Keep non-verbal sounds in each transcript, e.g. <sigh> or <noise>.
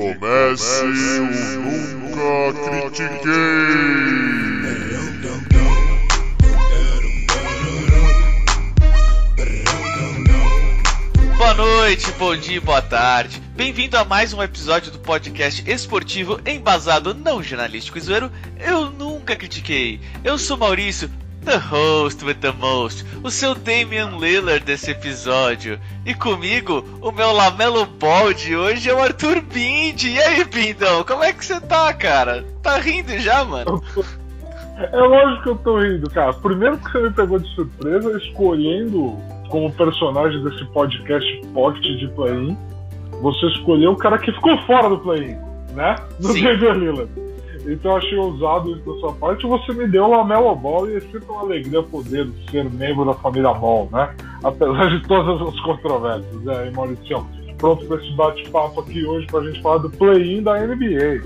comece o Nunca Critiquei. Boa noite, bom dia, boa tarde. Bem-vindo a mais um episódio do podcast esportivo embasado não jornalístico e zoeiro. Eu nunca critiquei. Eu sou Maurício, the host with the most, o seu Damian Lillard desse episódio. E comigo, o meu Lamelo Ball de hoje é o Arthur Bindi. E aí, Bindão, como é que você tá, cara? Tá rindo já, mano? <laughs> É lógico que eu tô rindo, cara. Primeiro que você me pegou de surpresa escolhendo como personagem desse podcast Pocket de Play-In, você escolheu o cara que ficou fora do Play-In, né? Sim. David Lillard. Então eu achei ousado isso da sua parte. Você me deu uma Melo Ball e é sempre uma alegria poder ser membro da família Ball, né? Apesar de todas as controvérsias. É, aí, Maurício, pronto para esse bate-papo aqui hoje pra gente falar do Play-In da NBA.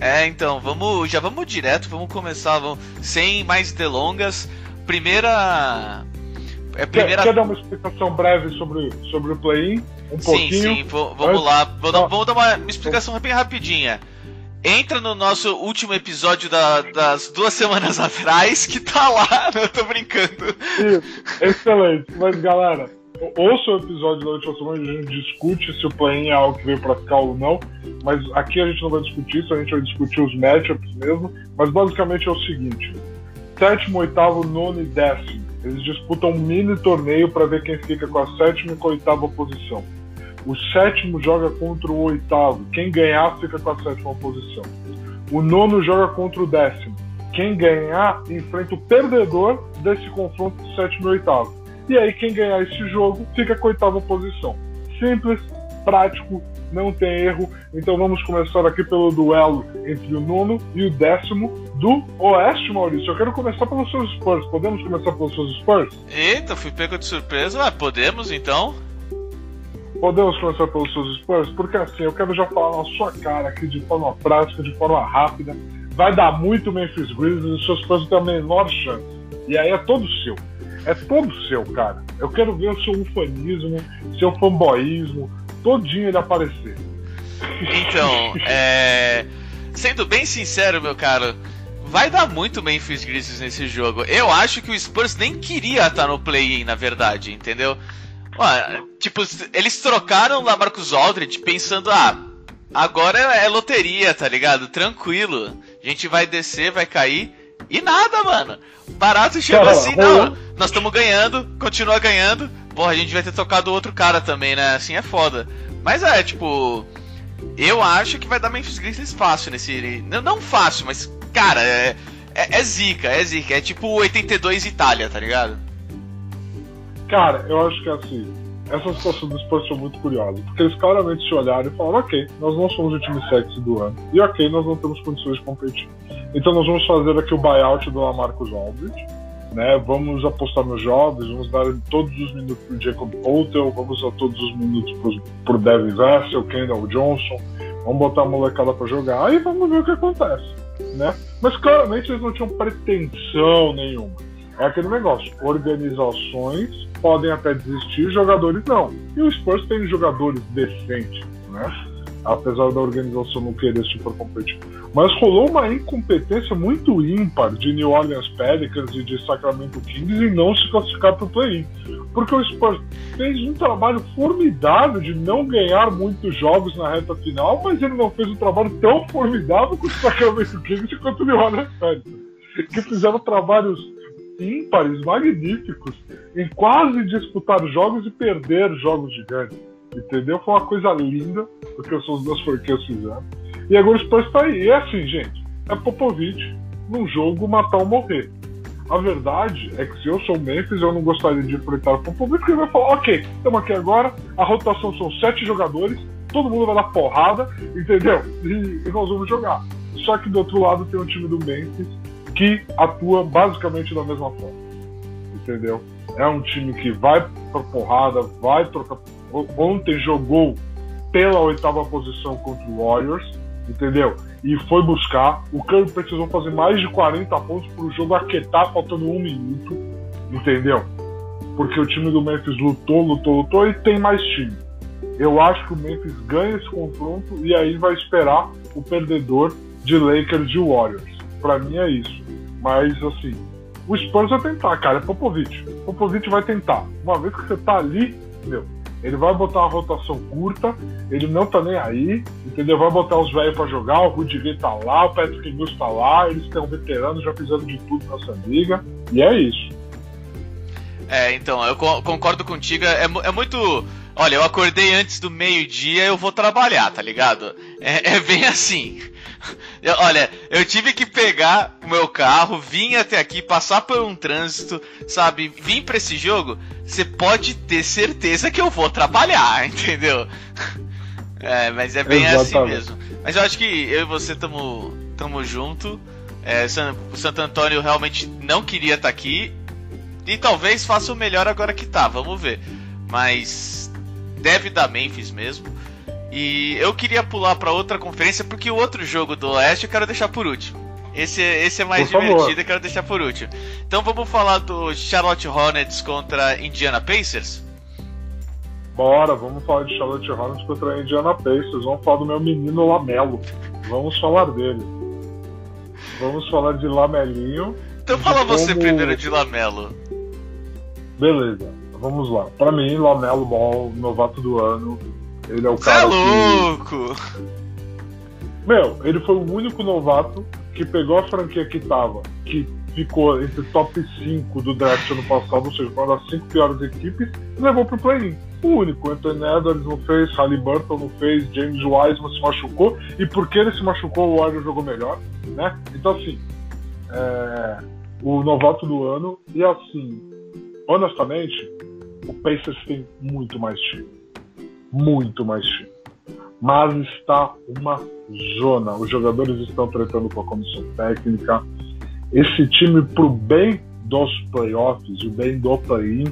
É, então, vamos, já vamos direto, vamos começar, vamos, sem mais delongas. Primeira. É a Quer, primeira. quer dar uma explicação breve sobre, sobre o Play-In? Um Sim, pouquinho? sim, vamos Antes- lá. Vou vamos dar uma explicação bem rapidinha. Entra no nosso último episódio da- das duas semanas <laughs> atrás, que tá lá. <laughs> Eu tô brincando. Isso, excelente. Mas, galera, ouça o episódio da última semana, a gente discute se o play é algo que veio pra ficar ou não. Mas aqui a gente não vai discutir isso, a gente vai discutir os matchups mesmo. Mas basicamente é o seguinte: sétimo, oitavo, nono e décimo. Eles disputam um mini torneio para ver quem fica com a sétima e com a oitava posição. O sétimo joga contra o oitavo. Quem ganhar fica com a sétima posição. O nono joga contra o décimo. Quem ganhar enfrenta o perdedor desse confronto de sétimo e oitavo. E aí quem ganhar esse jogo fica com a oitava posição. Simples, prático, não tem erro. Então vamos começar aqui pelo duelo entre o nono e o décimo do Oeste, Maurício. Eu quero começar pelos seus Spurs. Podemos começar pelos seus Spurs? Eita, fui pego de surpresa. Ah, podemos então? Podemos começar pelos seus Spurs? Porque assim, eu quero já falar na sua cara aqui de forma prática, de forma rápida. Vai dar muito Memphis Grizzlies e os seus Spurs têm a menor chance. E aí é todo seu. É todo seu, cara. Eu quero ver o seu ufanismo, seu fanboísmo, todinho ele aparecer. Então, <laughs> é. Sendo bem sincero, meu caro, vai dar muito Memphis Grizzlies nesse jogo. Eu acho que o Spurs nem queria estar no play-in, na verdade, entendeu? Ué, tipo, eles trocaram lá Marcus Aldridge pensando, ah, agora é loteria, tá ligado? Tranquilo. A gente vai descer, vai cair. E nada, mano. Barato chegou assim, não. Nós estamos ganhando, continua ganhando. Porra, a gente vai ter tocado outro cara também, né? Assim é foda. Mas é, tipo. Eu acho que vai dar Memphis Grizzlies fácil nesse. Não, não fácil, mas, cara, é, é, é zica, é zica. É tipo 82 Itália, tá ligado? Cara, eu acho que assim, essa situação dos Spurs foi muito curiosa, porque eles claramente se olharam e falaram, ok, nós não somos o time sexy do ano, e ok, nós não temos condições de competir. Então nós vamos fazer aqui o buyout do Lamarcus Aldridge, né? Vamos apostar nos jovens, vamos dar todos os minutos pro Jacob Poeltl, vamos dar todos os minutos pro, pro Devin Vassell, Kendall Johnson, vamos botar a molecada pra jogar e vamos ver o que acontece, né? Mas claramente eles não tinham pretensão nenhuma. É aquele negócio, organizações podem até desistir, jogadores não. E o Spurs tem jogadores decentes, né? Apesar da organização não querer super competir. Mas rolou uma incompetência muito ímpar de New Orleans Pelicans e de Sacramento Kings em não se classificar para o play-in. Porque o Spurs fez um trabalho formidável de não ganhar muitos jogos na reta final, mas ele não fez um trabalho tão formidável quanto o Sacramento Kings quanto o New Orleans Pelicans. Que fizeram trabalhos ímpares, magníficos, em quase disputar jogos e perder jogos gigantes. Entendeu? Foi uma coisa linda o que essas duas franquias fizeram. E agora o Spurs tá aí. E é assim, gente. É Popovich num jogo matar ou morrer. A verdade é que se eu sou o Memphis, eu não gostaria de enfrentar o Popovich, porque ele vai falar, ok, estamos aqui agora, a rotação são sete jogadores, todo mundo vai dar porrada, entendeu? E, e nós vamos jogar. Só que do outro lado tem um time do Memphis que atua basicamente da mesma forma. Entendeu? É um time que vai pra porrada, vai trocar. Ontem jogou pela oitava posição contra o Warriors, entendeu? E foi buscar. O Curry precisou fazer mais de 40 pontos para o jogo aquietar, faltando um minuto, entendeu? Porque o time do Memphis lutou, lutou, lutou e tem mais time. Eu acho que o Memphis ganha esse confronto e aí vai esperar o perdedor de Lakers e Warriors. Para mim é isso. Mas assim, o Spurs vai tentar, cara. É Popovich. Popovich vai tentar. Uma vez que você tá ali, meu, ele vai botar uma rotação curta, ele não tá nem aí, entendeu? Vai botar os velhos para jogar, o Rudy tá lá, o Patrick Mills tá lá, eles estão veteranos, já fizeram de tudo nessa liga, e é isso. É, então, eu concordo contigo, é, é muito. Olha, eu acordei antes do meio-dia, eu vou trabalhar, tá ligado? É, é bem assim. Eu, olha, eu tive que pegar o meu carro, vir até aqui, passar por um trânsito, sabe? Vim pra esse jogo, você pode ter certeza que eu vou trabalhar, <laughs> entendeu? É, mas é bem assim Exatamente. assim mesmo. Mas eu acho que eu e você tamo, tamo junto. É, o Santo Antônio realmente não queria estar tá aqui. E talvez faça o melhor agora que tá, vamos ver. Mas deve dar Memphis mesmo. E eu queria pular para outra conferência porque o outro jogo do Oeste eu quero deixar por último. Esse, esse é mais por divertido favor. e quero deixar por último. Então vamos falar do Charlotte Hornets contra Indiana Pacers? Bora, vamos falar de Charlotte Hornets contra Indiana Pacers. Vamos falar do meu menino Lamelo. Vamos falar dele. Vamos falar de Lamelinho. Então fala como... você primeiro de Lamelo. Beleza, vamos lá. Para mim, Lamelo Ball, novato do ano, ele é o cara. é louco! Que... Meu, ele foi o único novato que pegou a franquia que tava, que ficou entre top 5 do draft ano passado, ou seja, uma das 5 piores equipes, e levou pro play-in. O único. Anthony Edwards não fez, Halliburton não fez, James Wiseman se machucou, e porque ele se machucou, o Warriors jogou melhor, né? Então, assim, é... o novato do ano, e assim, honestamente, o Pacers tem muito mais time muito mais time. Mas está uma zona. Os jogadores estão tratando com a comissão técnica. Esse time, para o bem dos playoffs, o bem do play-in,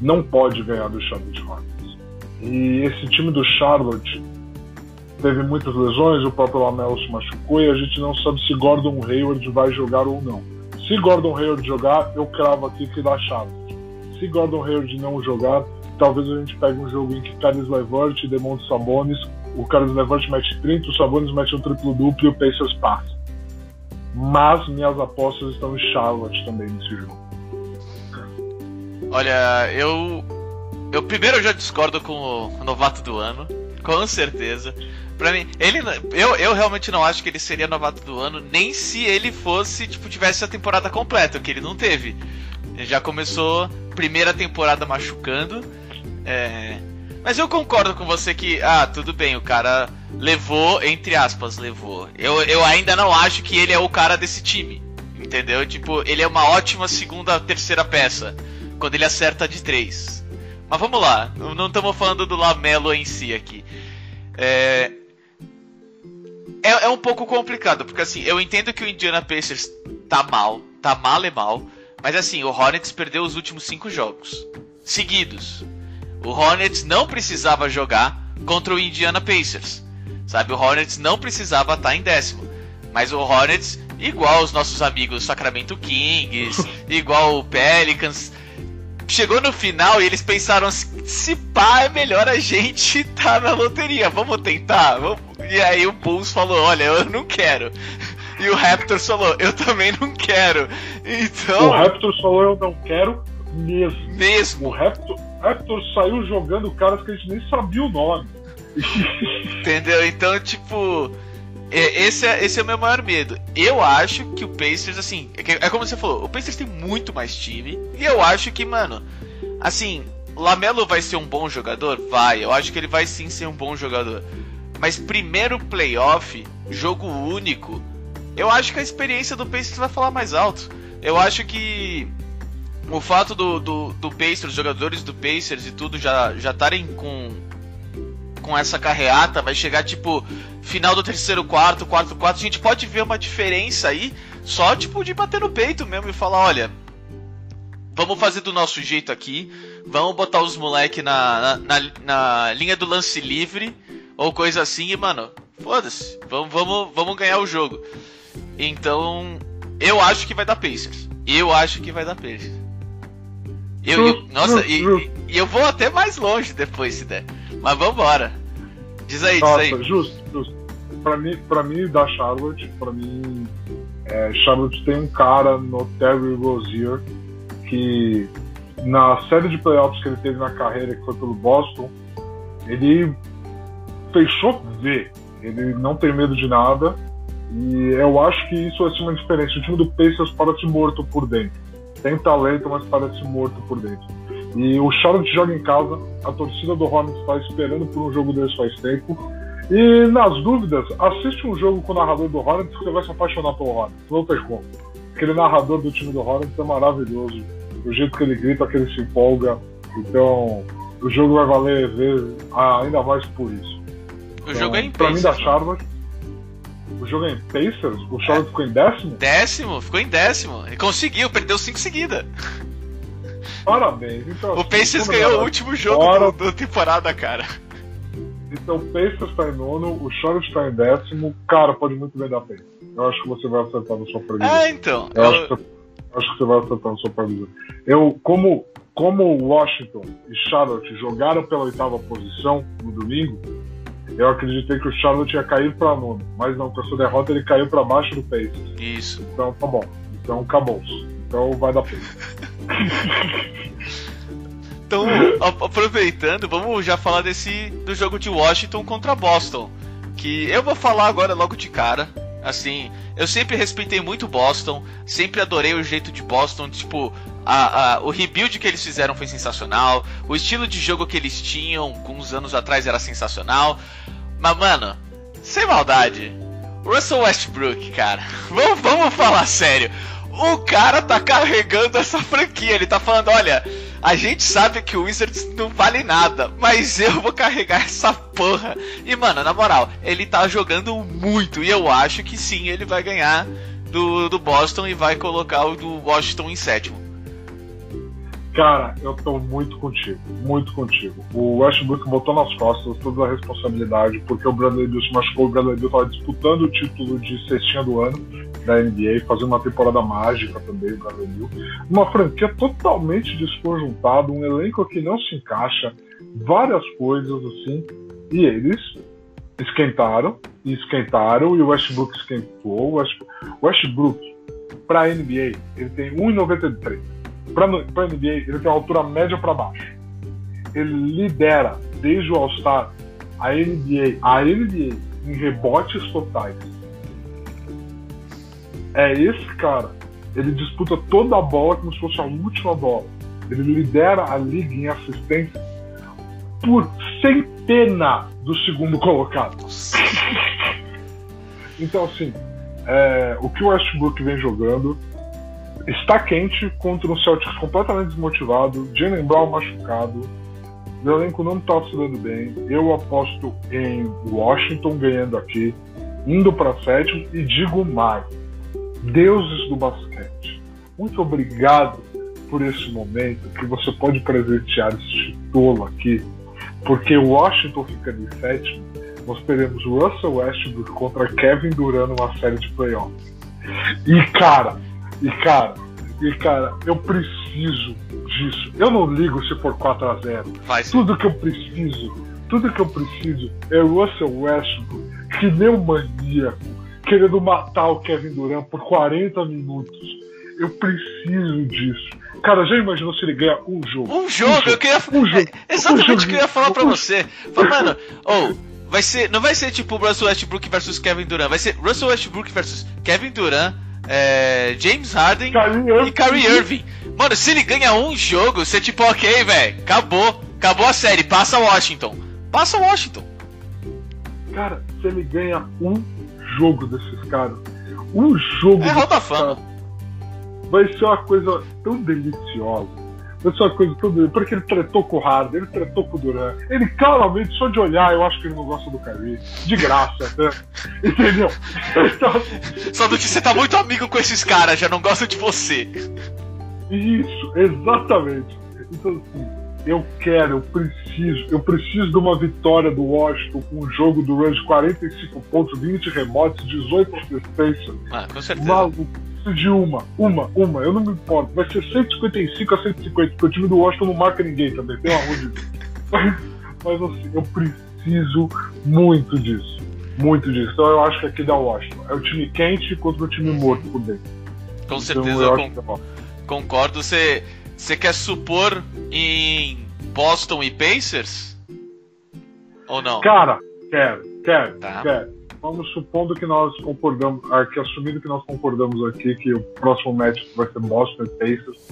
não pode ganhar do Charlotte Hornets. E esse time do Charlotte teve muitas lesões, o próprio Lamelo se machucou e a gente não sabe se Gordon Hayward vai jogar ou não. Se Gordon Hayward jogar, eu cravo aqui que dá Charlotte. Se Gordon Hayward não jogar, talvez a gente pegue um jogo em que Carlos Levert Demonte Sabonis, o Carlos Levert mete 30, o Sabonis mete um triplo duplo e o Pacers passa. Mas minhas apostas estão em Charlotte também nesse jogo. Olha, eu eu primeiro já discordo com o novato do ano, com certeza. Pra mim, ele eu, eu realmente não acho que ele seria novato do ano, nem se ele fosse, tipo, tivesse a temporada completa, que ele não teve. Ele já começou primeira temporada machucando é. Mas eu concordo com você que, ah, tudo bem, o cara levou, entre aspas, levou. Eu, eu ainda não acho que ele é o cara desse time. Entendeu? Tipo, ele é uma ótima segunda, terceira peça. Quando ele acerta de três. Mas vamos lá, não estamos falando do Lamelo em si aqui. É, é, é, um pouco complicado, porque assim, eu entendo que o Indiana Pacers tá mal, tá mal e mal, mas assim, o Hornets perdeu os últimos cinco jogos seguidos. O Hornets não precisava jogar contra o Indiana Pacers. Sabe, o Hornets não precisava estar em décimo. Mas o Hornets, igual os nossos amigos Sacramento Kings, <laughs> igual o Pelicans, chegou no final e eles pensaram se pá, é melhor a gente estar <laughs> tá na loteria, vamos tentar. Vamos... E aí o Bulls falou, olha, eu não quero. E o Raptors falou, eu também não quero. Então. O Raptors falou, eu não quero mesmo. Mesmo. O Raptor, Raptor saiu jogando caras que a gente nem sabia o nome. Entendeu? Então, tipo. Esse é, esse é o meu maior medo. Eu acho que o Pacers, assim. É, é como você falou, o Pacers tem muito mais time. E eu acho que, mano. Assim, Lamelo vai ser um bom jogador? Vai. Eu acho que ele vai sim ser um bom jogador. Mas primeiro playoff, jogo único. Eu acho que a experiência do Pacers vai falar mais alto. Eu acho que o fato do, do, do Pacers, os jogadores do Pacers e tudo já já estarem com com essa carreata, vai chegar tipo final do terceiro quarto, quarto quarto, a gente pode ver uma diferença aí só tipo de bater no peito mesmo e falar, olha, vamos fazer do nosso jeito aqui, vamos botar os moleque na, na, na, na linha do lance livre ou coisa assim e mano, foda-se, vamos, vamos, vamos ganhar o jogo. Então, eu acho que vai dar Pacers. Eu acho que vai dar Pacers. Eu, eu nossa, e, e, eu vou até mais longe depois se der. Mas vambora. Diz aí, Nossa, diz aí. justo, justo. Pra mim, pra mim, da Charlotte, pra mim, é, Charlotte tem um cara no Terry Rozier que na série de playoffs que ele teve na carreira, que foi pelo Boston, ele fechou V. Ele não tem medo de nada. E eu acho que isso vai ser uma diferença. O time do Pacers parece morto por dentro. Tem talento, mas parece morto por dentro. E o Charlotte joga em casa, a torcida do Hornets está esperando por um jogo desse faz tempo. E nas dúvidas, assiste um jogo com o narrador do Hornets que você vai se apaixonar pelo Hornets. Não tem como. Aquele narrador do time do Hornets é maravilhoso. O jeito que ele grita, que ele se empolga. Então, o jogo vai valer vezes, ainda mais por isso. O jogo é em Pra mim, da mano. Charlotte. O jogo é em Pacers? O Charlotte ficou em décimo? Décimo, ficou em décimo. Ele conseguiu, perdeu cinco seguida. Parabéns. Então, O Pacers ganhou o último jogo da temporada, cara. Então, o Pacers tá em nono, o Charlotte tá em décimo. Cara, pode muito bem dar Pacers. Eu acho que você vai acertar na sua previsão. É, então. Eu eu- acho, que você, acho que você vai acertar na sua previsão. Eu, como, como Washington e Charlotte jogaram pela oitava posição no domingo, eu acreditei que o Charlotte ia cair pra nono. Mas não, com essa derrota ele caiu pra baixo do Pacers. Isso. Então tá bom. Então acabou. Então vai dar Pacers. <laughs> Então, aproveitando, vamos já falar desse do jogo de Washington contra Boston, que eu vou falar agora logo de cara. Assim, eu sempre respeitei muito Boston, sempre adorei o jeito de Boston, tipo, a, a- o rebuild que eles fizeram foi sensacional, o estilo de jogo que eles tinham com uns anos atrás era sensacional. Mas, mano, sem maldade, Russell Westbrook, cara, <laughs> vamos, vamos falar sério. O cara tá carregando essa franquia, ele tá falando, olha, a gente sabe que o Wizards não vale nada, mas <laughs> eu vou carregar essa porra. E, mano, na moral, ele tá jogando muito. E eu acho que sim, ele vai ganhar do, do Boston e vai colocar o do Washington em sétimo. Cara, eu tô muito contigo, muito contigo. O Westbrook botou nas costas toda a responsabilidade, porque o Bradley Bill se machucou, o Bradley Bill tava disputando o título de cestinha do ano da NBA, fazendo uma temporada mágica também, o Bill. Uma franquia totalmente desconjuntada, um elenco que não se encaixa, várias coisas assim, e eles esquentaram, e esquentaram, e o Westbrook esquentou. O West- o Westbrook, pra NBA, ele tem 1,93 para a NBA, ele tem uma altura média para baixo. Ele lidera desde o All-Star a NBA, a NBA em rebotes totais. É esse cara. Ele disputa toda a bola como se fosse a última bola. Ele lidera a liga em assistência por centena do segundo colocado. Então, assim, é, o que o Westbrook vem jogando está quente contra um Celtics completamente desmotivado, Jalen Brown machucado, o elenco não está se dando bem. Eu aposto em Washington ganhando aqui, indo para sétimo e digo mais: deuses do basquete, muito obrigado por esse momento que você pode presentear esse tolo aqui, porque Washington ficando em sétimo, nós teremos Russell Westbrook contra Kevin Durant numa série de playoffs. E cara, e cara, e cara, eu preciso disso. Eu não ligo se for 4 a 0 Vai ser. Tudo que eu preciso, tudo que eu preciso é o Russell Westbrook, que nem um maníaco, querendo matar o Kevin Durant por 40 minutos. Eu preciso disso. Cara, já imaginou se ele ganha um jogo? Um jogo, eu queria. Um jogo. É <laughs> exatamente Um o que eu ia falar pra jogo. você. Fala, mano, ou. vai ser, não vai ser tipo Russell Westbrook versus Kevin Durant, vai ser Russell Westbrook versus Kevin Durant, é, James Harden Kyrie e Kyrie Irving. Mano, se ele ganha um jogo, você tipo, ok, velho, acabou, acabou a série, passa Washington. Passa Washington. Cara, se ele ganha um jogo desses caras, um jogo É vai ser uma coisa tão deliciosa. Vai ser uma coisa tão deliciosa. Porque ele tretou com o Harden, ele tretou com o Duran. Ele claramente, só de olhar, eu acho que ele não gosta do Kyrie. De graça, né? <laughs> Entendeu? Então, Só do que você tá muito amigo com esses caras, já não gostam de você. Isso, exatamente. Então, assim, eu quero, eu preciso, eu preciso de uma vitória do Washington com um jogo do de 45 pontos, 20 remotes, 18 assistências. Ah, com certeza. Maluco, preciso de uma, uma, uma, eu não me importo. Vai ser 155 a 150, porque o time do Washington não marca ninguém também, tem uma onde. Mas, mas assim, eu preciso muito disso. Muito disso. Então eu acho que aqui dá Washington. É o time quente contra o time morto por dentro. Com Então, certeza, eu eu acho que con- dá Washington. concordo. Você, você quer supor em Boston e Pacers? Ou não? Cara, quero, quero, Tá. quero. Vamos supondo que nós concordamos, que assumindo que nós concordamos aqui que o próximo match vai ser Boston e Pacers.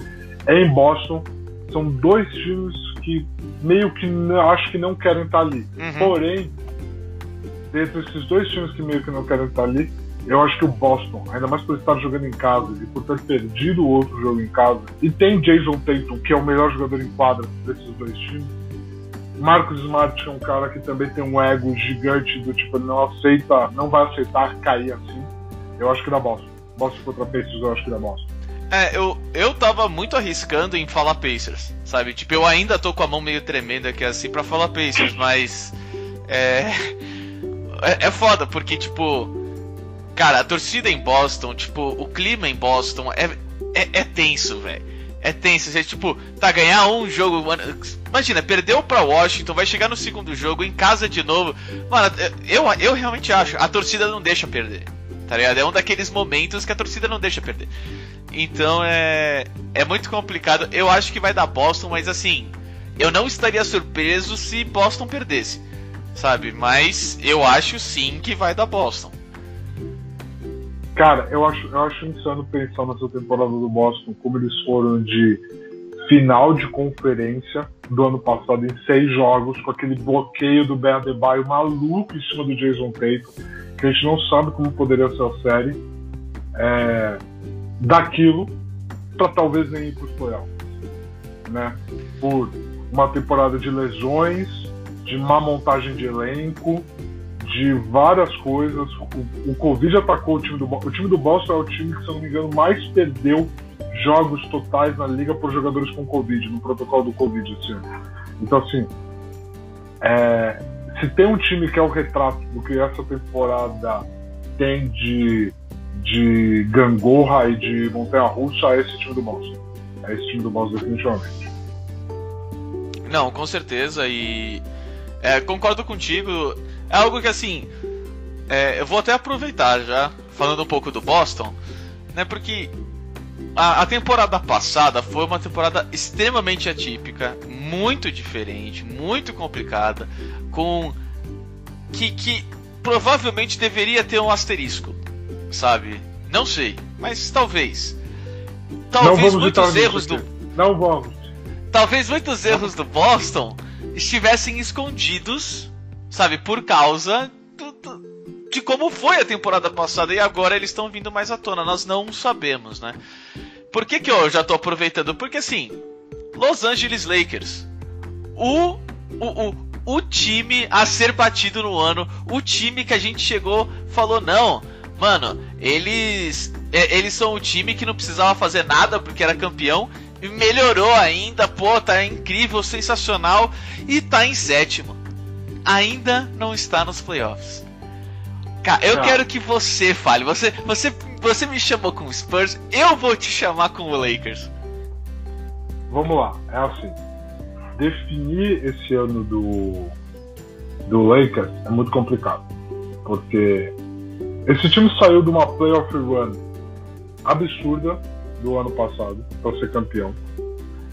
Em Boston, são dois times que meio que acho que não querem estar ali. Uhum. Porém, dentre esses dois times que meio que não querem estar ali, eu acho que o Boston, ainda mais por estar jogando em casa e por ter perdido o outro jogo em casa, e tem Jason Tatum, que é o melhor jogador em quadra desses dois times. Marcos Smart é um cara que também tem um ego gigante do tipo, ele não aceita, não vai aceitar cair assim. Eu acho que dá Boston. Boston contra Pacers, eu acho que dá Boston. É, eu, eu tava muito arriscando em falar Pacers, sabe? Tipo, eu ainda tô com a mão meio tremenda aqui assim pra falar Pacers, mas. É. <laughs> É, é foda, porque, tipo. Cara, a torcida em Boston, tipo, o clima em Boston é, é, é tenso, velho. É tenso. Você, tipo, tá ganhar um jogo. mano, Imagina, perdeu pra Washington, vai chegar no segundo jogo, em casa de novo. Mano, eu, eu realmente acho, a torcida não deixa perder. Tá ligado? É um daqueles momentos que a torcida não deixa perder. Então é. É muito complicado. Eu acho que vai dar Boston, mas assim. Eu não estaria surpreso se Boston perdesse. Sabe? Mas eu acho sim que vai dar Boston. Cara, eu acho, eu acho insano pensar nessa temporada do Boston, como eles foram de final de conferência do ano passado em seis jogos, com aquele bloqueio do Ben Adebayo maluco em cima do Jason Tatum, que a gente não sabe como poderia ser a série, é, daquilo para talvez nem ir para os né? Por uma temporada de lesões, de má montagem de elenco, de várias coisas. O, o Covid atacou o time do Boston. O time do Boston é o time que, se eu não me engano, mais perdeu jogos totais na liga por jogadores com Covid, no protocolo do Covid esse ano. Então, assim, é, se tem um time que é o retrato do que essa temporada tem de, de gangorra e de montanha-russa, é esse time do Boston. É esse time do Boston, definitivamente. Não, com certeza. E. é, concordo contigo. É algo que assim. é, eu vou até aproveitar já, falando um pouco do Boston, né? Porque a, a temporada passada foi uma temporada extremamente atípica, muito diferente, muito complicada, com. que, que provavelmente deveria ter um asterisco, sabe? Não sei, mas talvez. Talvez muitos erros do. Não vamos. talvez muitos erros do Boston estivessem escondidos, sabe, por causa do- do- de como foi a temporada passada e agora eles estão vindo mais à tona. Nós não sabemos, né? Por que, que eu já tô aproveitando? Porque assim, Los Angeles Lakers, o, o, o, o time a ser batido no ano, o time que a gente chegou, falou, não, mano, eles, é, eles são o time que não precisava fazer nada porque era campeão melhorou ainda, pô, tá incrível, sensacional e tá em sétimo. Ainda não está nos playoffs. Cara, eu Não. quero que você fale. Você, você, você me chamou com o Spurs, eu vou te chamar com o Lakers. Vamos lá, é assim. Definir esse ano do, do Lakers é muito complicado. Porque esse time saiu de uma playoff run absurda do ano passado para ser campeão.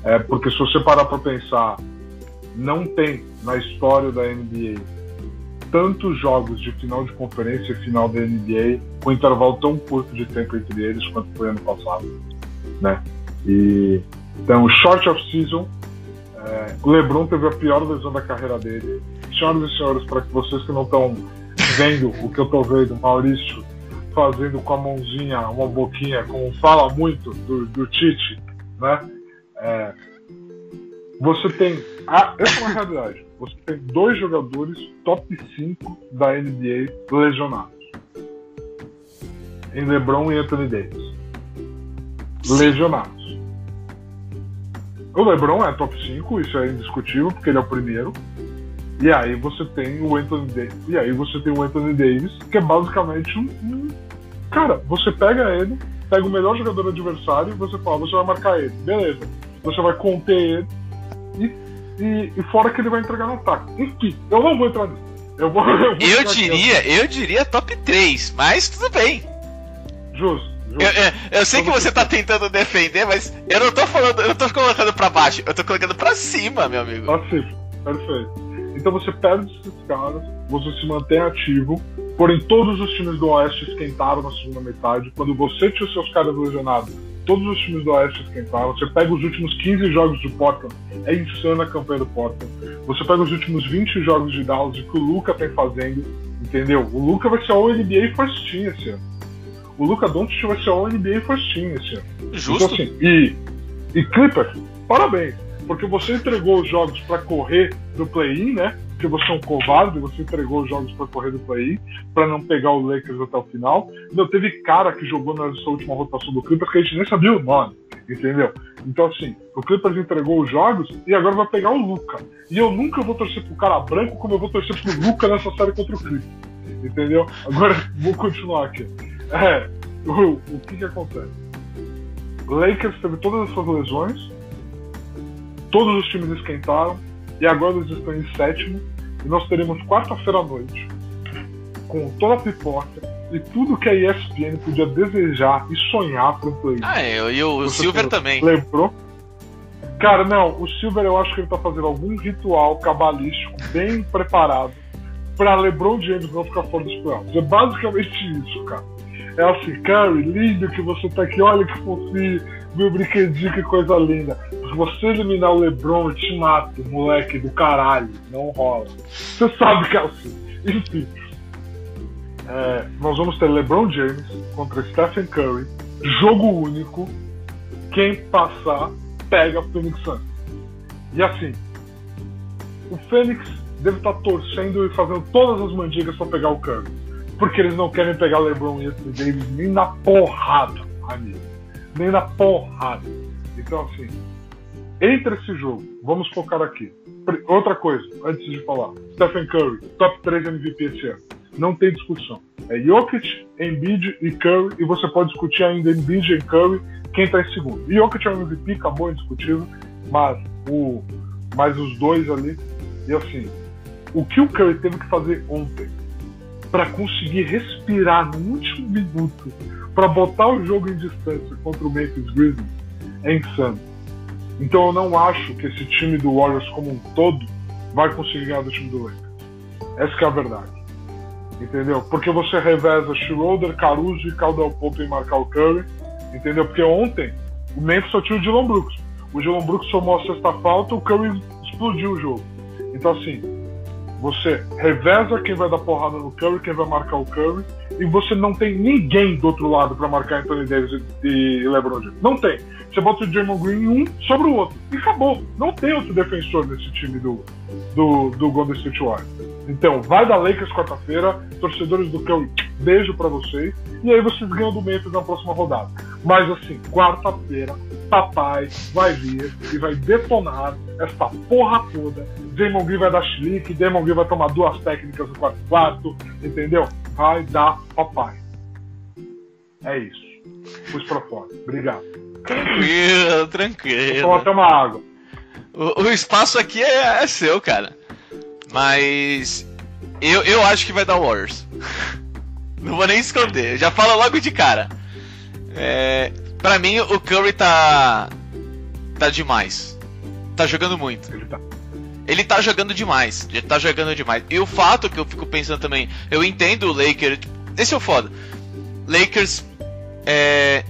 É, porque se você parar para pensar, não tem na história da NBA tantos jogos de final de conferência e final da NBA com intervalo tão curto de tempo entre eles quanto foi ano passado, né? E então, short of season, é, LeBron teve a pior lesão da carreira dele. Senhoras e senhores, para que vocês que não estão vendo o que eu estou vendo, Maurício fazendo com a mãozinha uma boquinha, como fala muito do, do Tite, né? É, você tem. Ah, essa é uma realidade. Você tem dois jogadores top 5 da NBA lesionados. Em LeBron e Anthony Davis. Lesionados. O LeBron é top 5, isso é indiscutível, porque ele é o primeiro. E aí você tem o Anthony Davis. E aí você tem o Anthony Davis, que é basicamente um. um- Cara, você pega ele, pega o melhor jogador adversário e você fala, você vai marcar ele. Beleza. Você vai conter ele e E, e fora que ele vai entregar no ataque. Enfim, eu não vou entrar nisso. Eu, vou, <laughs> eu, vou eu diria, eu diria top 3, mas tudo bem. Justo. Eu, eu, eu, sei que você tá tentando defender, mas eu não tô falando, eu tô colocando pra baixo, eu tô colocando pra cima, meu amigo. Pra cima, perfeito. Então você perde esses caras, você se mantém ativo, porém todos os times do Oeste esquentaram na segunda metade. Quando você tinha os seus caras lesionados, todos os times do Oeste esquentaram. Você pega os últimos 15 jogos do Portland, é insana a campanha do Portland. Você pega os últimos 20 jogos de Dallas e que o Luca tem fazendo, entendeu? O Luca vai ser o NBA First Team esse ano o Luca Doncic vai ser o NBA First Team esse ano. Justo. Então, assim, e, e Clippers, parabéns, porque você entregou os jogos para correr do play-in, né? Porque você é um covarde, você entregou os jogos para correr do play-in, para não pegar o Lakers até o final. Não teve cara que jogou nessa última rotação do Clippers que a gente nem sabia o nome, entendeu? Então, assim, o Clippers entregou os jogos e agora vai pegar o Luca. E eu nunca vou torcer pro cara branco como eu vou torcer pro Luca nessa série contra o Clippers, entendeu? Agora, <laughs> vou continuar aqui. É, o, o que que acontece? Lakers teve todas as suas lesões, todos os times esquentaram, e agora eles estão em sétimo, e nós teremos quarta-feira à noite, com toda a pipoca e tudo que a ESPN podia desejar e sonhar pro play. Ah, é, e o, o Silver também. Lembrou? Cara, não, o Silver eu acho que ele tá fazendo algum ritual cabalístico bem <laughs> preparado para LeBron James não ficar fora dos playoffs. É basicamente isso, cara. É assim, Curry, lindo que você tá aqui, olha que fofinho, meu brinquedinho, que coisa linda. Se você eliminar o LeBron, eu te mato, moleque do caralho. Não rola. Você sabe que é assim. Enfim. É, nós vamos ter LeBron James contra Stephen Curry. Jogo único. Quem passar, pega Phoenix Suns. E assim, o Phoenix deve estar tá torcendo e fazendo todas as mandigas para pegar o Curry porque eles não querem pegar LeBron e Anthony Davis nem na porrada, amigo. Nem na porrada. Então, assim, entre esse jogo, vamos focar aqui. Outra coisa, antes de falar: Stephen Curry, top 3 MVP esse ano. Não tem discussão. É Jokic, Embiid e Curry, e você pode discutir ainda Embiid e Curry, quem está em segundo. Jokic é um MVP, acabou indiscutível, mas, o, mas os dois ali. E assim, o que o Curry teve que fazer ontem para conseguir respirar no último minuto para botar o jogo em distância contra o Memphis Grizzlies é insano. Então eu não acho que esse time do Warriors como um todo vai conseguir ganhar do time do Lakers. Essa é a verdade. Entendeu? Porque você reveza Schroeder, Caruso e Caldwell Pope em marcar o Curry. Entendeu? Porque ontem o Memphis só tinha o Dylan Brooks. O Dylan Brooks somou a sexta falta, o Curry explodiu o jogo. Então assim, você reveza quem vai dar porrada no Curry, quem vai marcar o Curry, e você não tem ninguém do outro lado para marcar Anthony Davis e LeBron James. Não tem. Você bota o Draymond Green um sobre o outro. E acabou. Não tem outro defensor nesse time do, do, do Golden State Warriors. Então, vai da Lakers quarta-feira, torcedores do Curry, beijo para vocês. E aí vocês ganham do Memphis na próxima rodada. Mas assim, quarta-feira, papai vai vir e vai detonar essa porra toda. Damon Green vai dar chilique, Damon Green vai tomar duas técnicas no quarto quarto, entendeu? Vai dar papai. É isso. Pus pra fora. Obrigado. Tranquilo, tranquilo. Vou até uma água. O, o espaço aqui é, é, seu, cara. Mas eu, eu acho que vai dar Warriors. <laughs> Não vou nem esconder. Já falo logo de cara. É, pra mim, o Curry tá. tá demais. Tá jogando muito. Ele tá. Ele tá jogando demais. Ele tá jogando demais. E o fato que eu fico pensando também, eu entendo o Lakers. Esse é o foda. Lakers, é,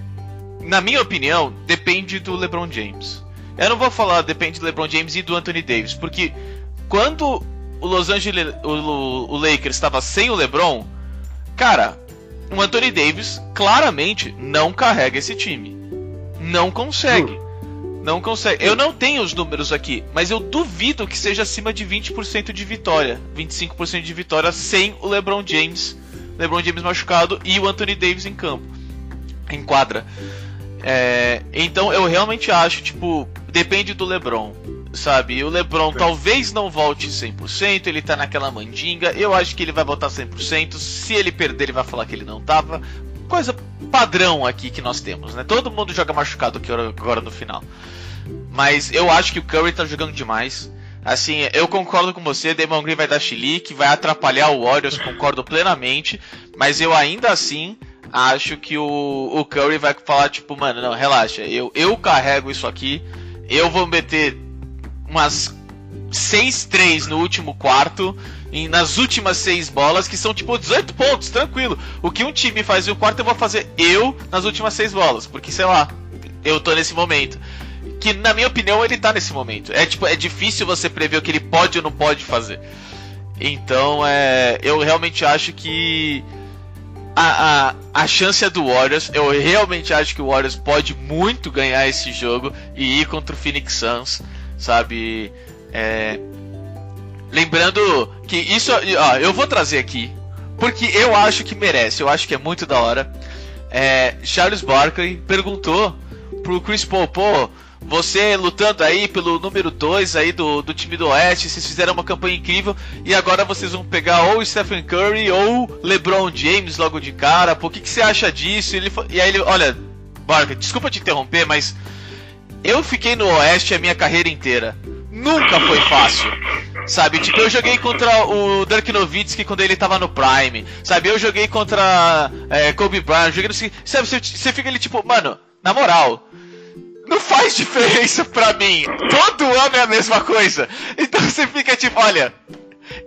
na minha opinião, depende do LeBron James. Eu não vou falar depende do LeBron James e do Anthony Davis, porque quando o Los Angeles, o, o Lakers estava sem o LeBron, cara, o Anthony Davis claramente não carrega esse time. Não consegue. Não consegue. Eu não tenho os números aqui, mas eu duvido que seja acima de 20% de vitória. 25% de vitória sem o LeBron James. LeBron James machucado e o Anthony Davis em campo. Em quadra. É, então eu realmente acho, tipo, depende do LeBron. Sabe? O LeBron talvez não volte 100%, ele tá naquela mandinga. Eu acho que ele vai voltar 100%. Se ele perder, ele vai falar que ele não tava. Coisa padrão aqui que nós temos, né? Todo mundo joga machucado aqui agora no final. Mas eu acho que o Curry tá jogando demais. Assim, eu concordo com você, Damon Green vai dar chilique, vai atrapalhar o Warriors, concordo plenamente, mas eu ainda assim acho que o, o Curry vai falar, tipo, mano, não, relaxa, eu, eu carrego isso aqui, eu vou meter umas 6-3 no último quarto, e nas últimas seis bolas, que são tipo 18 pontos, tranquilo. O que um time faz em um quarto, eu vou fazer eu nas últimas seis bolas, porque sei lá, eu tô nesse momento que na minha opinião ele tá nesse momento. É tipo, é difícil você prever o que ele pode ou não pode fazer. Então, é, eu realmente acho que a, a, a chance é do Warriors. Eu realmente acho que o Warriors pode muito ganhar esse jogo e ir contra o Phoenix Suns, sabe? É, lembrando que isso, ó, eu vou trazer aqui porque eu acho que merece. Eu acho que é muito da hora. É, Charles Barkley perguntou pro Chris Paul, pô, você lutando aí pelo número 2 aí do, do time do Oeste, vocês fizeram uma campanha incrível e agora vocês vão pegar ou Stephen Curry ou LeBron James logo de cara. Por que, que você acha disso? Ele, e aí ele, olha, Barca, desculpa te interromper, mas eu fiquei no Oeste a minha carreira inteira. Nunca foi fácil. Sabe, tipo, eu joguei contra o Dirk Nowitzki quando ele tava no Prime. Sabe, eu joguei contra é, Kobe Bryant, joguei no... Sabe, você, fica ali tipo, mano, na moral, não faz diferença pra mim. Todo ano é a mesma coisa. Então você fica tipo, olha,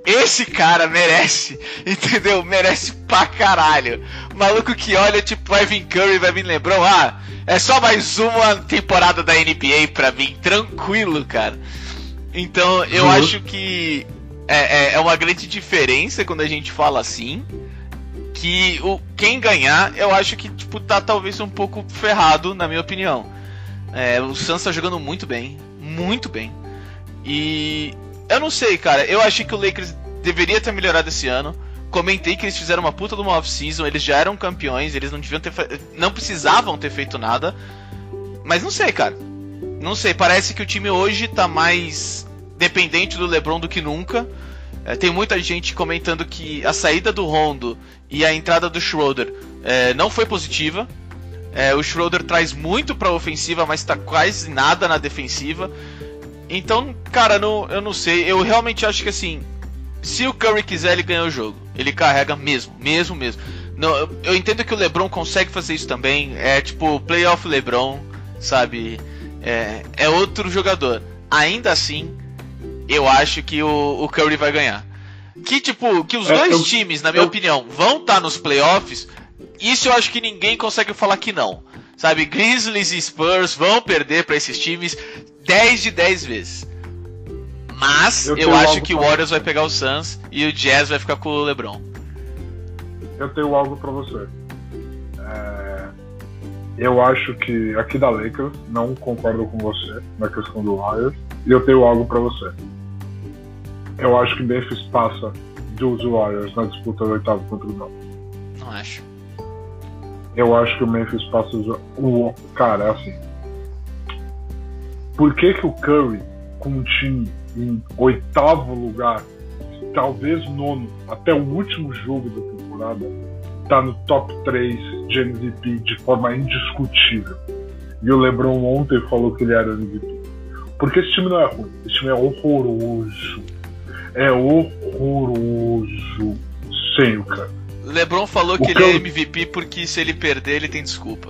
esse cara merece, entendeu? Merece pra caralho. maluco que olha, tipo, vai vir Curry, vai vir LeBron, ah, é só mais uma temporada da NBA pra mim, tranquilo, cara. Então eu uhum. acho que é, é, é, uma grande diferença quando a gente fala assim. Que o, quem ganhar, eu acho que tipo, tá talvez um pouco ferrado, na minha opinião. É, o Suns tá jogando muito bem, muito bem. E eu não sei, cara. Eu achei que o Lakers deveria ter melhorado esse ano. Comentei que eles fizeram uma puta de uma off-season, eles já eram campeões, eles não deviam ter não precisavam ter feito nada. Mas não sei, cara. Não sei, parece que o time hoje tá mais dependente do LeBron do que nunca. É, tem muita gente comentando que a saída do Rondo e a entrada do Schroeder é, não foi positiva. É, o Schroeder traz muito pra ofensiva, mas tá quase nada na defensiva. Então, cara, não, eu não sei. Eu realmente acho que assim, se o Curry quiser, ele ganha o jogo. Ele carrega mesmo, mesmo, mesmo. Não, eu entendo que o LeBron consegue fazer isso também. É tipo playoff LeBron, sabe? É, é outro jogador. Ainda assim, eu acho que o, o Curry vai ganhar. Que tipo, que os é, dois eu, times, na minha eu, opinião, vão estar tá nos playoffs isso eu acho que ninguém consegue falar que não. Sabe, Grizzlies e Spurs vão perder para esses times 10 de 10 vezes. Mas eu, eu acho que o Warriors vai pegar o Suns e o Jazz vai ficar com o LeBron. Eu tenho algo para você. É... Eu acho que aqui da Lakers não concordo com você na questão do Warriors e eu tenho algo para você. Eu acho que Memphis passa dos Warriors na disputa do oitavo contra o Não Não acho eu acho que o Memphis passa o cara é assim. Por que que o Curry com um time em oitavo lugar, talvez nono, até o último jogo da temporada, tá no top 3 de MVP de forma indiscutível? E o LeBron ontem falou que ele era MVP. Porque esse time não é ruim, esse time é horroroso. É horroroso sem o cara. LeBron falou o que ele é MVP porque se ele perder, ele tem desculpa.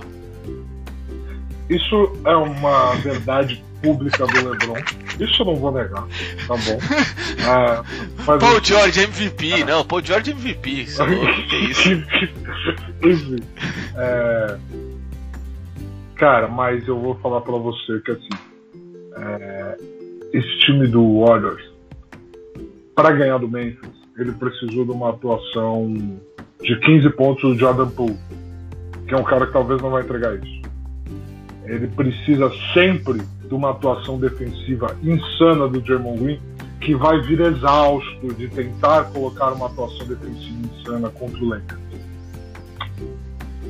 Isso é uma verdade pública do LeBron. Isso eu não vou negar, tá bom? <laughs> Ah, Paul eu... George MVP, ah. não, Paul George MVP. Isso, que é isso? <laughs> Enfim. É... Cara, mas eu vou falar pra você que assim. É... Esse time do Warriors, para ganhar do Memphis, ele precisou de uma atuação de 15 pontos do Jordan Poole, que é um cara que talvez não vai entregar isso. Ele precisa sempre de uma atuação defensiva insana do Jermon Green, que vai vir exausto de tentar colocar uma atuação defensiva insana contra o Lakers.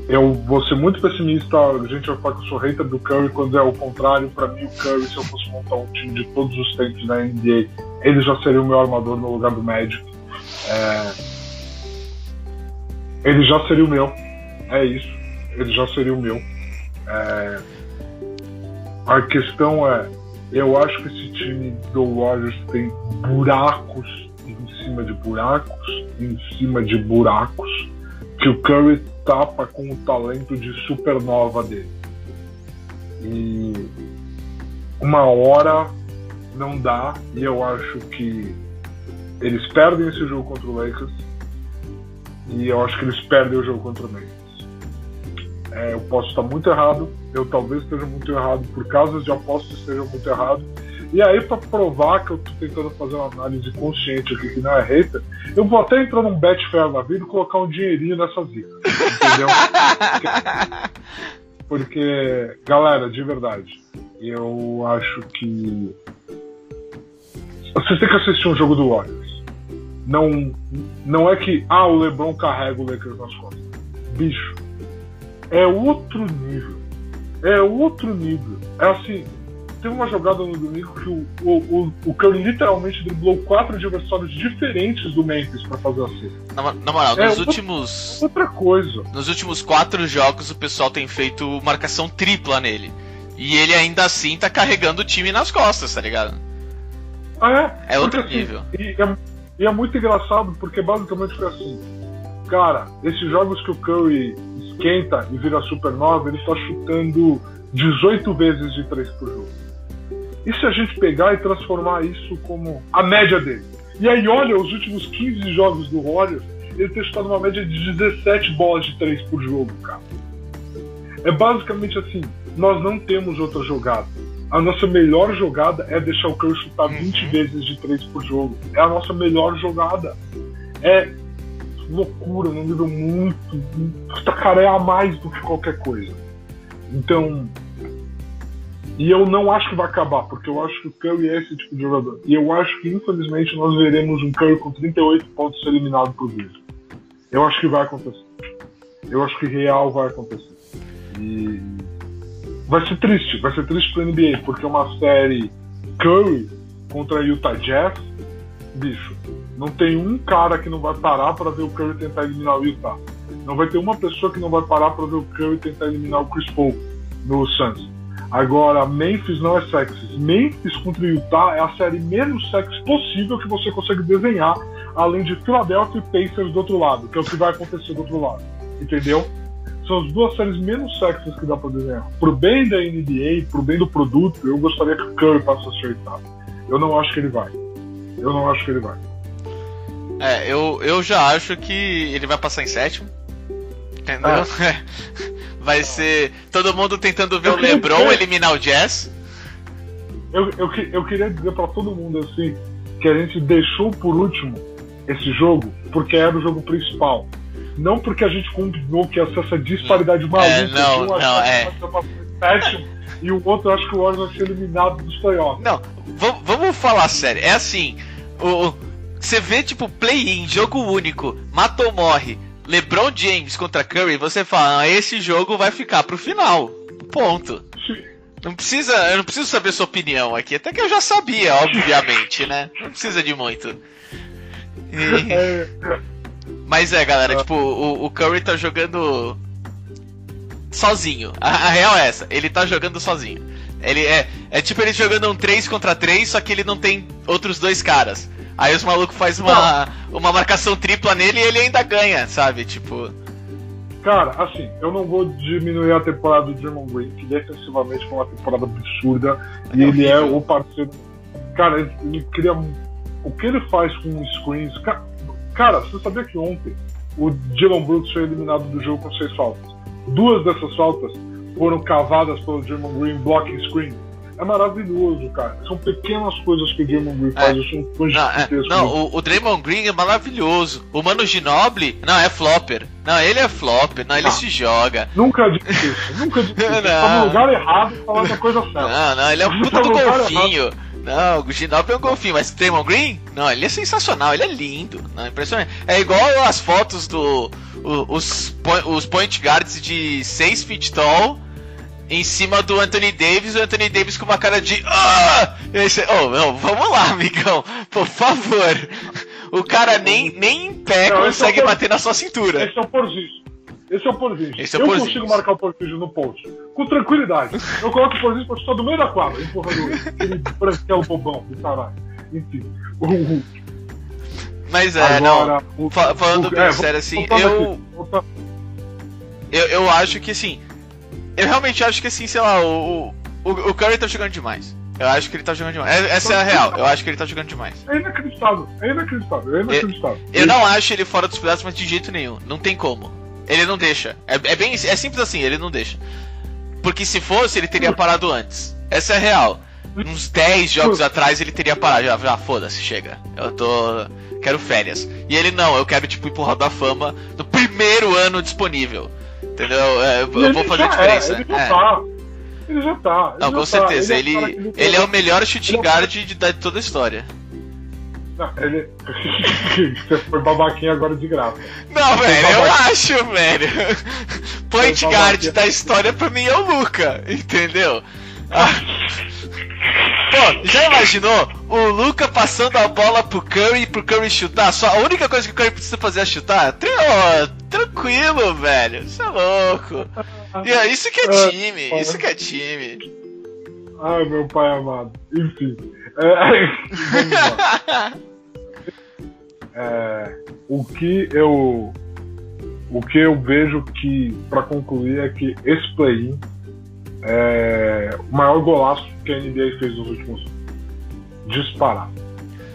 Eu vou ser muito pessimista, a gente vai falar que eu sou hater do Curry quando é o contrário. Para mim, o Curry, se eu fosse montar um time de todos os tempos na NBA, ele já seria o meu armador no lugar do Magic. É, ele já seria o meu. É isso. Ele já seria o meu. É... A questão é, Eu acho que esse time do Warriors tem buracos em cima de buracos, em cima de buracos, que o Curry tapa com o talento de supernova dele. E uma hora não dá, e eu acho que eles perdem esse jogo contra o Lakers, e eu acho que eles perdem o jogo contra o Memphis. É, eu posso estar muito errado, eu talvez esteja muito errado, por causas de apostas esteja muito errado, e aí, para provar que eu tô tentando fazer uma análise consciente aqui, que não é hater, eu vou até entrar num Betfair na vida e colocar um dinheirinho nessa zica. Entendeu? <laughs> Porque, galera, de verdade, eu acho que. Vocês têm que assistir um jogo do Warriors. Não, não é que, ah, o LeBron carrega o Lakers nas costas. Bicho, é outro nível. É outro nível. É assim, teve uma jogada no domingo que o, o, o, Curry literalmente driblou quatro adversários diferentes do Memphis para fazer a cesta. Na, na moral, é, nos outra, últimos. Outra coisa. Nos últimos quatro jogos o pessoal tem feito marcação tripla nele. E ele ainda assim tá carregando o time nas costas, tá ligado? Ah, é? É outro porque, assim, nível. Assim, e, é, e é muito engraçado porque basicamente foi assim. Cara, esses jogos que o Curry esquenta e vira supernova, ele está chutando 18 vezes de 3 por jogo. E se a gente pegar e transformar isso como a média dele? E aí, olha, os últimos 15 jogos do Warriors, ele tem chutado uma média de 17 bolas de 3 por jogo, cara. É basicamente assim: nós não temos outra jogada. A nossa melhor jogada é deixar o Curry chutar 20 uhum. vezes de 3 por jogo. É a nossa melhor jogada. É loucura, num nível muito. Cara, é a mais do que qualquer coisa. Então, e eu não acho que vai acabar, porque eu acho que o Curry é esse tipo de jogador. E eu acho que, infelizmente, nós veremos um Curry com 38 pontos ser eliminado por vez. Eu acho que vai acontecer. Eu acho que real vai acontecer. E vai ser triste, vai ser triste para NBA, porque é uma série Curry contra Utah Jazz, bicho, não tem um cara que não vai parar para ver o Curry tentar eliminar o Utah. Não vai ter uma pessoa que não vai parar para ver o Curry tentar eliminar o Chris Paul no Suns. Agora, Memphis não é sexy. Memphis contra Utah é a série menos sexy possível que você consegue desenhar, além de Philadelphia e Pacers do outro lado, que é o que vai acontecer do outro lado. Entendeu? São as duas séries menos sexys que dá pra desenhar. Pro bem da NBA, pro bem do produto, eu gostaria que o Curry passasse a oitavo. Eu não acho que ele vai. Eu não acho que ele vai. É, eu, eu já acho que ele vai passar em sétimo. Entendeu? <laughs> É. Vai ser todo mundo tentando ver eu o LeBron dizer... eliminar o Jazz. Eu, eu, eu queria dizer para todo mundo assim que a gente deixou por último esse jogo porque era o jogo principal. Não porque a gente combinou que ia ser essa disparidade maluca. É, não, um não, é. Sétimo, e o outro acho que o Warriors vai ser eliminado dos playoffs. Não, vamos falar sério. É assim, o, você vê tipo play-in, jogo único, mata ou morre. LeBron James contra Curry, você fala, ah, esse jogo vai ficar pro final. Ponto. Não precisa, eu não preciso saber sua opinião aqui, até que eu já sabia, obviamente, né? Não precisa de muito. E... <laughs> Mas é, galera, tipo, o, o, Curry tá jogando sozinho. A, a, real é essa, ele tá jogando sozinho. Ele é, é tipo ele jogando um 3 contra 3, só que ele não tem outros dois caras. Aí os malucos faz uma, uma marcação tripla nele e ele ainda ganha, sabe? Tipo. Cara, assim, eu não vou diminuir a temporada do Draymond Green, que defensivamente foi uma temporada absurda. É e ele é o parceiro. Cara, ele cria. O que ele faz com screens. Cara, você sabia que ontem o Dylan Brooks foi eliminado do jogo com seis faltas? Duas dessas faltas foram cavadas pelo Draymond Green blocking screen é maravilhoso, cara. São pequenas coisas que o Draymond Green faz, é. são coisas não, é, não o, o Draymond Green é maravilhoso. O Mano Ginobili, não, é flopper. Não, ele é flopper, não, ele se joga. Nunca disse isso, nunca disse isso. <laughs> Tá no lugar errado falar da coisa certa. Não, não, ele é um puta do golfinho. Não, o Ginobili é um golfinho, mas o Draymond Green, não, ele é sensacional, ele é lindo, não, impressionante. É igual as fotos do os, os point guards de 6 feet tall em cima do Anthony Davis, o Anthony Davis com uma cara de. Ah! Esse, oh, não, vamos lá, amigão, por favor. O cara nem, nem em pé não, consegue é bater na sua cintura. Esse é o Porzingis. Esse é o Porzingis. Esse é o eu Porzingis. consigo marcar o Porzingis no post. Com tranquilidade. Eu coloco o Porzingis pra chutar do meio da quadra, empurrando aquele branquelo bobão do caralho. Enfim. O, o, Mas é, não. agora, o- fa- falando o- bem é, sério, assim, eu- Eu, eu acho que assim. Eu realmente acho que assim, sei lá, o, o, o Curry tá jogando demais. Eu acho que ele tá jogando demais. É- Essa é a real, eu acho que ele tá jogando demais. É inacreditável. É inacreditável. É inacreditável. Eu não acho ele fora dos pedaços, mas de jeito nenhum. Não tem como. Ele não deixa. É, é bem. É simples assim, ele não deixa. Porque se fosse, ele teria parado antes. Essa é a real. Uns 10 jogos atrás ele teria parado. Já, já foda-se, chega. Eu tô. Quero férias. E ele não, eu quero, tipo, ir pro Hall da Fama no primeiro ano disponível. Entendeu? É, eu, eu ele vou fazer a já diferença. É, ele já É. tá. Ele já tá. ele Não, já com tá. certeza. é Ele, que ele é o melhor shooting ele é guard de, de toda a história. Não, ele. <laughs> Você foi babaquinha agora de graça. Não, velho, eu acho, velho. Point guard da história pra mim é o Luca, entendeu? Ah. Pô, já imaginou o Luca passando a bola pro Curry pro Curry chutar? Só a única coisa que o Curry precisa fazer é chutar? Tran- tranquilo, velho. Isso é louco. E é isso que é Ah, time, isso que é time. Ai, meu pai amado. Enfim. É. É, o que eu o que eu vejo que para concluir é que esse play-in é o maior golaço que a NBA fez nos últimos anos. Disparar.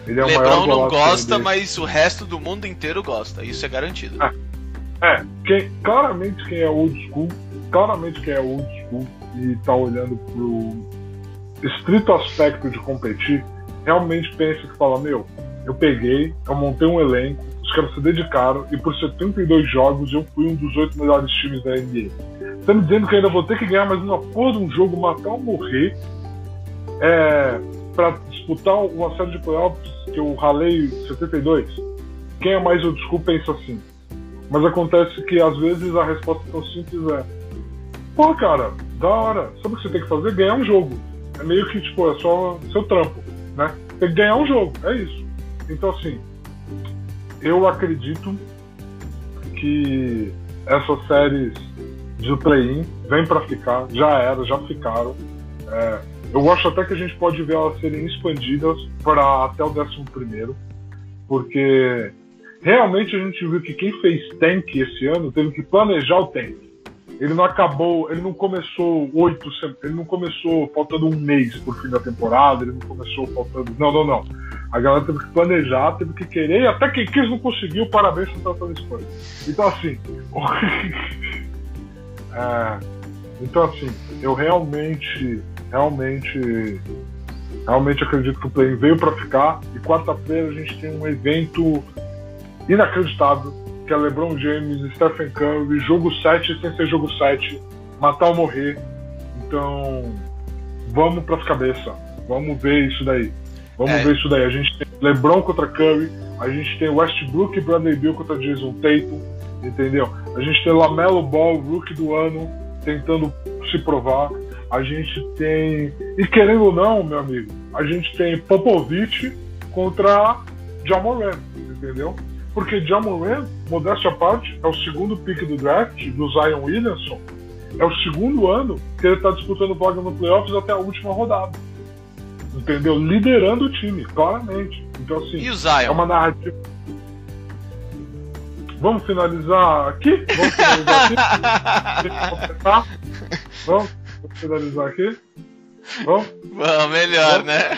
Ele é o maior Lebron não gosta, mas o resto do mundo inteiro gosta. Isso é garantido. Ah. É, quem, claramente quem é old school, claramente quem é old school e tá olhando pro estrito aspecto de competir, realmente pensa que fala, meu, eu peguei, eu montei um elenco, os caras se dedicaram e por 72 jogos eu fui um dos oito melhores times da NBA. Tá me dizendo que ainda vou ter que ganhar mais uma porra de um jogo, matar ou morrer, é, pra disputar uma série de playoffs que eu ralei 72? Quem é mais old school pensa assim. Mas acontece que às vezes a resposta tão simples é: Pô, cara, da hora. Sabe o que você tem que fazer? Ganhar um jogo. É meio que, tipo, é só seu trampo, né? Tem que ganhar um jogo, é isso. Então, assim, eu acredito que essas séries de play-in vêm pra ficar, já era, já ficaram. É, eu acho até que a gente pode ver elas serem expandidas para até o 11 primeiro, porque realmente a gente viu que quem fez tank esse ano teve que planejar o tank. Ele não acabou, ele não começou oito, ele não começou faltando um mês por fim da temporada, ele não começou faltando. Não, não, não. A galera teve que planejar, teve que querer, e até quem quis não conseguiu, parabéns por estar Espanha. Então assim. <laughs> é, então assim, eu realmente, realmente, realmente acredito que o play veio para ficar. E quarta-feira a gente tem um evento inacreditável, que é LeBron James e Stephen Curry, jogo 7 sem ser jogo 7, matar ou morrer. Então, vamos pras cabeças. Vamos ver isso daí. Vamos É. ver isso daí. A gente tem LeBron contra Curry, a gente tem Westbrook e Bradley Bill contra Jason Tatum, entendeu? A gente tem Lamelo Ball, rookie do ano, tentando se provar. A gente tem. E querendo ou não, meu amigo, a gente tem Popovich contra Jamoran, entendeu? Porque Jamoran, modéstia à parte, é o segundo pick do draft do Zion Williamson. É o segundo ano que ele está disputando vaga no playoffs até a última rodada. Entendeu? Liderando o time, claramente. Então, assim, E o é Zion? uma narrativa. Vamos finalizar aqui? Vamos finalizar aqui? Vamos? Vamos? Vamos finalizar aqui? Vamos? Bom, melhor, né?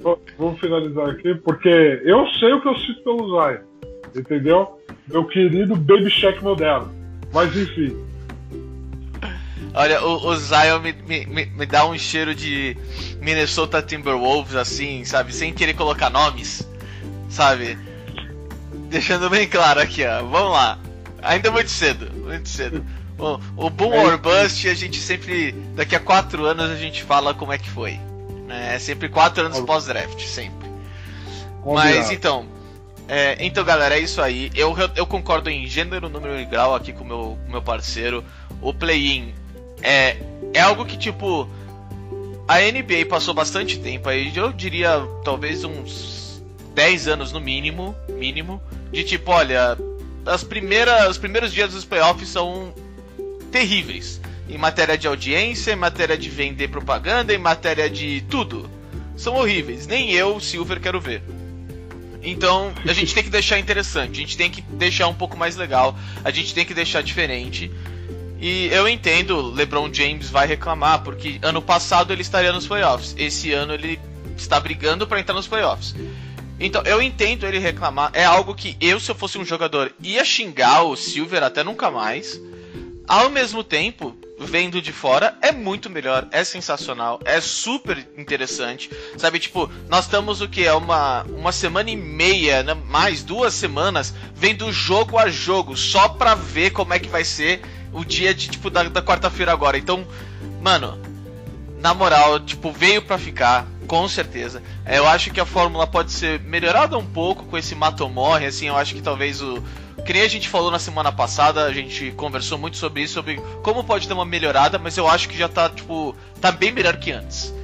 V- Vamos finalizar aqui, porque eu sei o que eu sinto pelo Zion. Entendeu? Meu querido Baby Shack moderno. Mas enfim. Olha, o, o Zion me, me- me dá um cheiro de Minnesota Timberwolves, assim, sabe? Sem querer colocar nomes, sabe? Deixando bem claro aqui, ó. Vamos lá. Ainda muito cedo, muito cedo. O, o Boom É or. Bust, a gente sempre. Daqui a quatro anos a gente fala como é que foi. né? É sempre quatro anos pós-draft, sempre. combinado. Mas então, é, então galera, é isso aí. Eu, eu concordo em gênero, número e grau aqui com o meu, meu parceiro. O play-in é, é algo que, tipo, a NBA passou bastante tempo aí, eu diria talvez uns 10 anos no mínimo, mínimo, de tipo, olha, as primeiras, os primeiros dias dos playoffs são terríveis. Em matéria de audiência, em matéria de vender propaganda, em matéria de tudo. São horríveis. Nem eu, Silver, quero ver. Então, a gente tem que deixar interessante, a gente tem que deixar um pouco mais legal, a gente tem que deixar diferente. E eu entendo, LeBron James vai reclamar, porque ano passado ele estaria nos playoffs, esse ano ele está brigando para entrar nos playoffs. Então, eu entendo ele reclamar, é algo que eu, se eu fosse um jogador, ia xingar o Silver até nunca mais. Ao mesmo tempo, vendo de fora é muito melhor, é sensacional, é super interessante. Sabe, tipo, nós estamos o que? É uma, uma semana e meia, né? mais duas semanas, vendo jogo a jogo, só pra ver como é que vai ser o dia de, tipo, da, da quarta-feira agora. Então, mano, na moral, tipo, veio pra ficar, com certeza. É, eu acho que a fórmula pode ser melhorada um pouco com esse mato-morre, assim, eu acho que talvez o que nem a gente falou na semana passada, a gente conversou muito sobre isso, sobre como pode ter uma melhorada, mas eu acho que já tá, tipo, tá bem melhor que antes.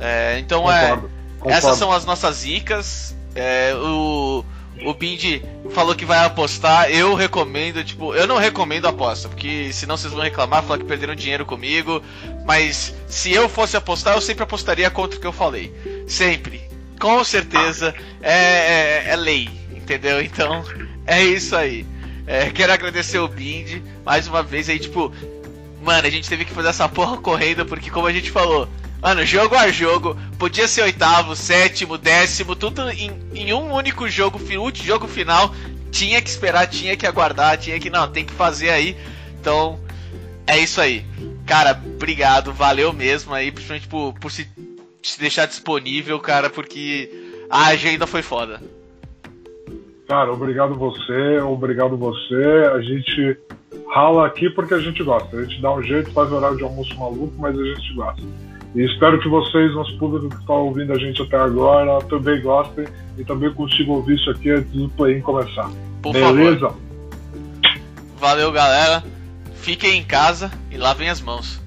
É, então concordo, é. Concordo. Essas são as nossas dicas. É, o. O Bindi falou que vai apostar. Eu recomendo, tipo, eu não recomendo aposta, porque senão vocês vão reclamar, falar que perderam dinheiro comigo. Mas se eu fosse apostar, eu sempre apostaria contra o que eu falei. Sempre. Com certeza. É, é, é lei, entendeu? Então, <laughs> é isso aí. É, quero agradecer o Bind mais uma vez aí, tipo, mano, a gente teve que fazer essa porra correndo porque, como a gente falou, mano, jogo a jogo, podia ser oitavo, sétimo, décimo, tudo em, em um único jogo, último jogo final, tinha que esperar, tinha que aguardar, tinha que, não, tem que fazer aí. Então, é isso aí. Cara, obrigado, valeu mesmo aí, principalmente por, por se, se deixar disponível, cara, porque a agenda foi foda. Cara, obrigado você, obrigado você. A gente rala aqui porque a gente gosta. A gente dá um jeito, faz horário de almoço maluco, mas a gente gosta. E espero que vocês, nosso público que está ouvindo a gente até agora, também gostem e também consigam ouvir isso aqui antes do play começar. Por Beleza? Favor. Valeu, galera. Fiquem em casa e lavem as mãos.